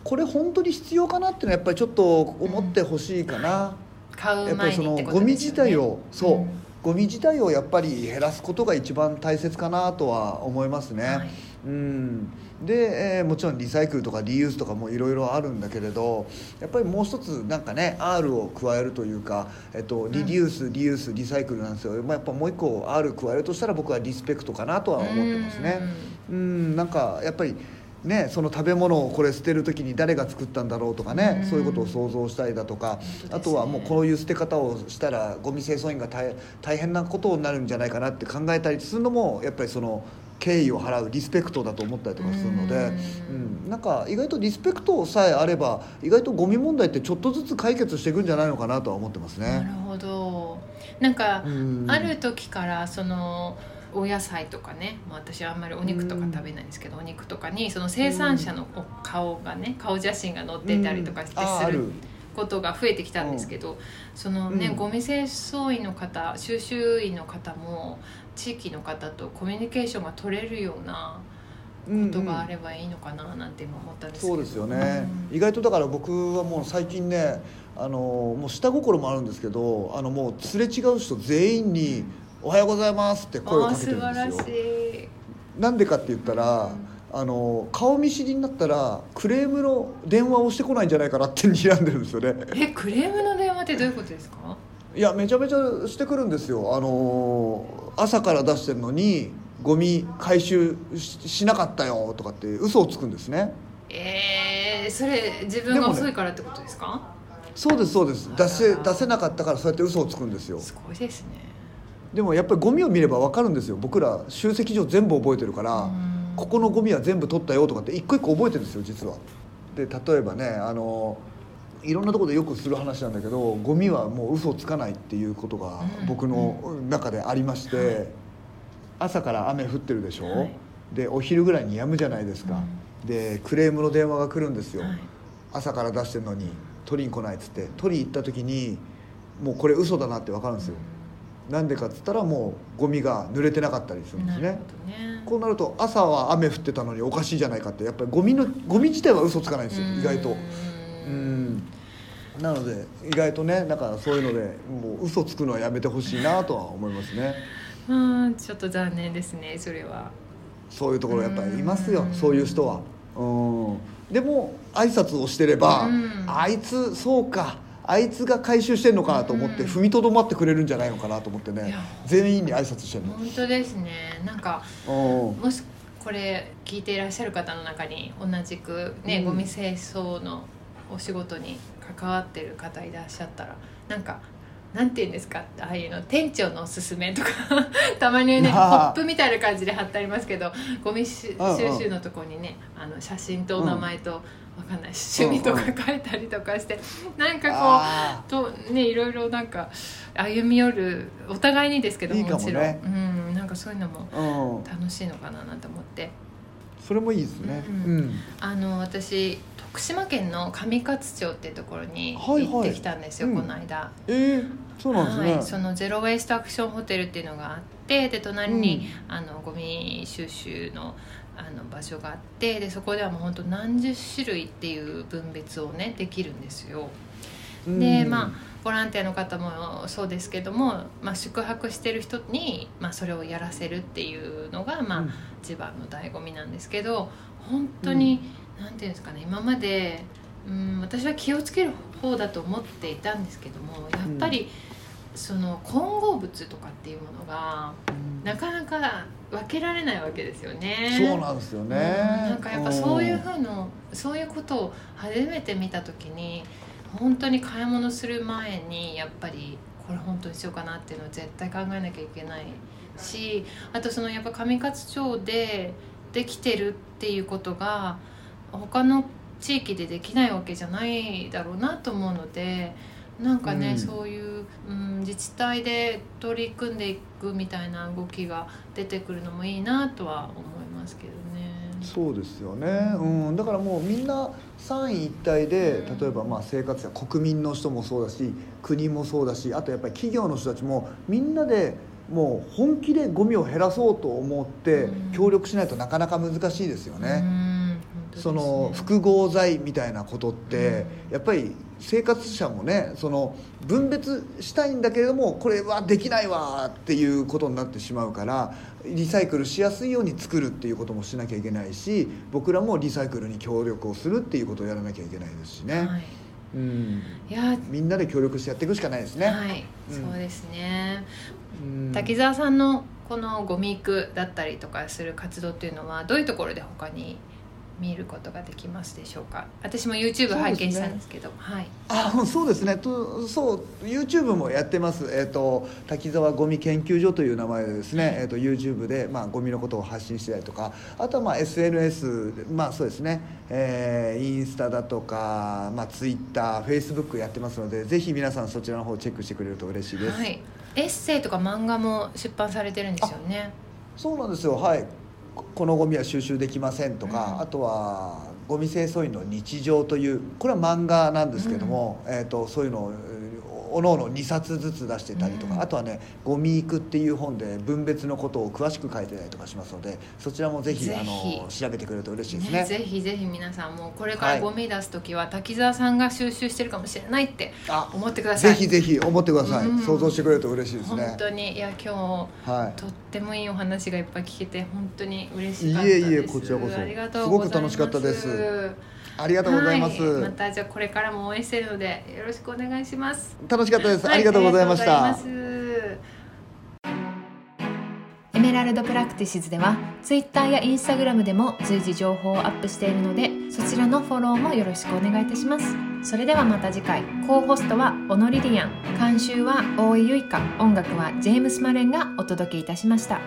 これ本当に必要かなっていうのはやっぱりちょっと思ってほしいかな、うん、買う前に、ね、やっぱりそのゴミ自体をそう、うん、ゴミ自体をやっぱり減らすことが一番大切かなとは思いますね、はい、うん。で、えー、もちろんリサイクルとかリユースとかもいろいろあるんだけれどやっぱりもう一つなんかね R を加えるというか、えっと、リデュース、リユースリサイクルなんですよ、まあ、やっぱもう一個 R 加えるとしたら僕はリスペクトかなとは思ってますね。うん。なんかやっぱりね、その食べ物をこれ捨てる時に誰が作ったんだろうとかね、そういうことを想像したりだとか、ね、あとはもうこういう捨て方をしたらゴミ清掃員が大大変なことになるんじゃないかなって考えたりするのもやっぱりその敬意を払うリスペクトだと思ったりとかするので、うん、なんか意外とリスペクトさえあれば意外とゴミ問題ってちょっとずつ解決していくんじゃないのかなとは思ってますね。なるほど。なんか、ある時からそのお野菜とかね、まあ、私はあんまりお肉とか食べないんですけど、お肉とかにその生産者の顔がね顔写真が載ってたりとかしてする。ことが増えてきたんですけど、そのね、ゴミ清掃員の方収集員の方も地域の方とコミュニケーションが取れるようなことがあればいいのかななんて今思ったんですけど、そうですよね、うん、意外とだから僕はもう最近ねあのもう下心もあるんですけどあのもうすれ違う人全員に「おはようございます」って声をかけてるんですよ。なんでかって言ったら、あの顔見知りになったらクレームの電話をしてこないんじゃないかなって睨んでるんですよね。えクレームの電話ってどういうことですか？いやめちゃめちゃしてくるんですよ。あの朝から出してるのにゴミ回収しなかったよとかって嘘をつくんですね。えー、それ自分が遅いからってことですか、ね、そうですそうです。出せ出せなかったからそうやって嘘をつくんですよ。すごいですねでもやっぱりゴミを見れば分かるんですよ。僕ら集積所全部覚えてるからここのゴミは全部取ったよとかって一個一個覚えてるんですよ実は。で例えばねあのいろんなところでよくする話なんだけどゴミはもう嘘をつかないっていうことが僕の中でありまして、朝から雨降ってるでしょ、はい。でお昼ぐらいに止むじゃないですか、でクレームの電話が来るんですよ、はい。朝から出してるのに取りに来ないっつって。取りに行った時にもうこれ嘘だなって分かるんですよ、なんでかっつったらもうゴミが濡れてなかったりするんですね。ね。こうなると朝は雨降ってたのにおかしいじゃないかってやっぱりゴミのゴミ自体は嘘つかないんですよ意外と。ううん。んなので意外とねなんかそういうのでもう嘘つくのはやめてほしいなとは思いますね。うんちょっと残念ですねそれは。そういうところやっぱりいますようん。そういう人は。うん。でも挨拶をしてればうん。あいつそうかあいつが回収してんのかなと思ってうん。踏みとどまってくれるんじゃないのかなと思ってね。全員に挨拶してるの。本当ですね。なんかうん。もしこれ聞いていらっしゃる方の中に同じくね、うん。ゴミ清掃のお仕事に関わってる方いらっしゃったらなんかなんて言うんですかああいうの店長のおすすめとか たまにねポップみたいな感じで貼ってありますけどゴミ収集のとこにねあの写真とお名前と、わかんない趣味とか書いたりとかしてなんかこうあとねいろいろなんか歩み寄るお互いにですけどももちろん。ねうんなんかそういうのも楽しいのかななんて思って。それもいいですね。うんうん。あの私徳島県の上勝町っていうところに行ってきたんですよ、うん。この間。えーそうなんですね。はい、そのゼロ・ウェイスト・アクション・ホテルっていうのがあってで隣に、あのゴミ収集のあの場所があってでそこではもう本当何十種類っていう分別をねできるんですよ。うん。でまあボランティアの方もそうですけども、まあ、宿泊してる人に、まあ、それをやらせるっていうのが、まあうん。一番の醍醐味なんですけど本当に、なんていうんですかね今まで、うん、私は気をつける方だと思っていたんですけどもやっぱり、その混合物とかっていうものがなかなか分けられないわけですよね。そうなんですよね。うん。なんかやっぱそういうふうのそういうことを初めて見た時に本当に買い物する前にやっぱりこれ本当にしようかなっていうのを絶対考えなきゃいけないしあとそのやっぱ上勝町でできてるっていうことが他の地域でできないわけじゃないだろうなと思うのでなんかね、うん。そういう、うん、自治体で取り組んでいくみたいな動きが出てくるのもいいなとは思いますけどね。そうですよね、うん、だからもうみんな三位一体でうん。例えばまあ生活者国民の人もそうだし国もそうだしあとやっぱり企業の人たちもみんなでもう本気でゴミを減らそうと思ってうん。協力しないとなかなか難しいですようね。ん。本当ですそねの複合剤みたいなことってうん。やっぱり生活者もねその分別したいんだけれどもこれはできないわっていうことになってしまうからリサイクルしやすいように作るっていうこともしなきゃいけないし僕らもリサイクルに協力をするっていうことをやらなきゃいけないですしね、はい、うん、いやみんなで協力してやっていくしかないですね。はい、うん。そうですね。うん。滝沢さんのこのゴミ育だったりとかする活動っていうのはどういうところで他に見ることができますでしょうか？私も YouTube 拝見したんですけど。はい。あそうですね。とそう YouTube もやってます、えー、と滝沢ゴミ研究所という名前でですね、えー、と YouTube で、まあ、ゴミのことを発信してたりとかあとはまあ SNS でまあそうですね、えーインスタだとか、まあ、TwitterFacebook やってますのでぜひ皆さんそちらの方チェックしてくれると嬉しいです、はい、エッセイとか漫画も出版されてるんですよね。そうなんですよ。はいここのゴミは収集できませんとか、うん。あとはゴミ清掃員の日常というこれは漫画なんですけども、えー、とそういうのをえーおのおの2冊ずつ出してたりとか、うん。あとはね「ゴミ育」っていう本で分別のことを詳しく書いてたりとかしますのでそちらもぜひあの調べてくれると嬉しいですね。ねぜひぜひ皆さんもこれからはい。ゴミ出す時は滝沢さんが収集してるかもしれないってあ思ってください。ぜひぜひ思ってください、うん想像してくれると嬉しいです本ね。当に。いや今日はい。とってもいいお話がいっぱい聞けて本当に嬉しかったです。いえいえこちらこそ。ありがとうございます。すごく楽しかったですありがとうございます、はい、またじゃあこれからも応援してるのでよろしくお願いします。楽しかったです、はありがとうございました。エメラルドプラクティシズでは Twitter や Instagram でも随時情報をアップしているのでそちらのフォローもよろしくお願いいたします。それではまた次回。コーホストはオノリリアン。監修は大井ゆいか音楽はジェームス・マレンがお届けいたしました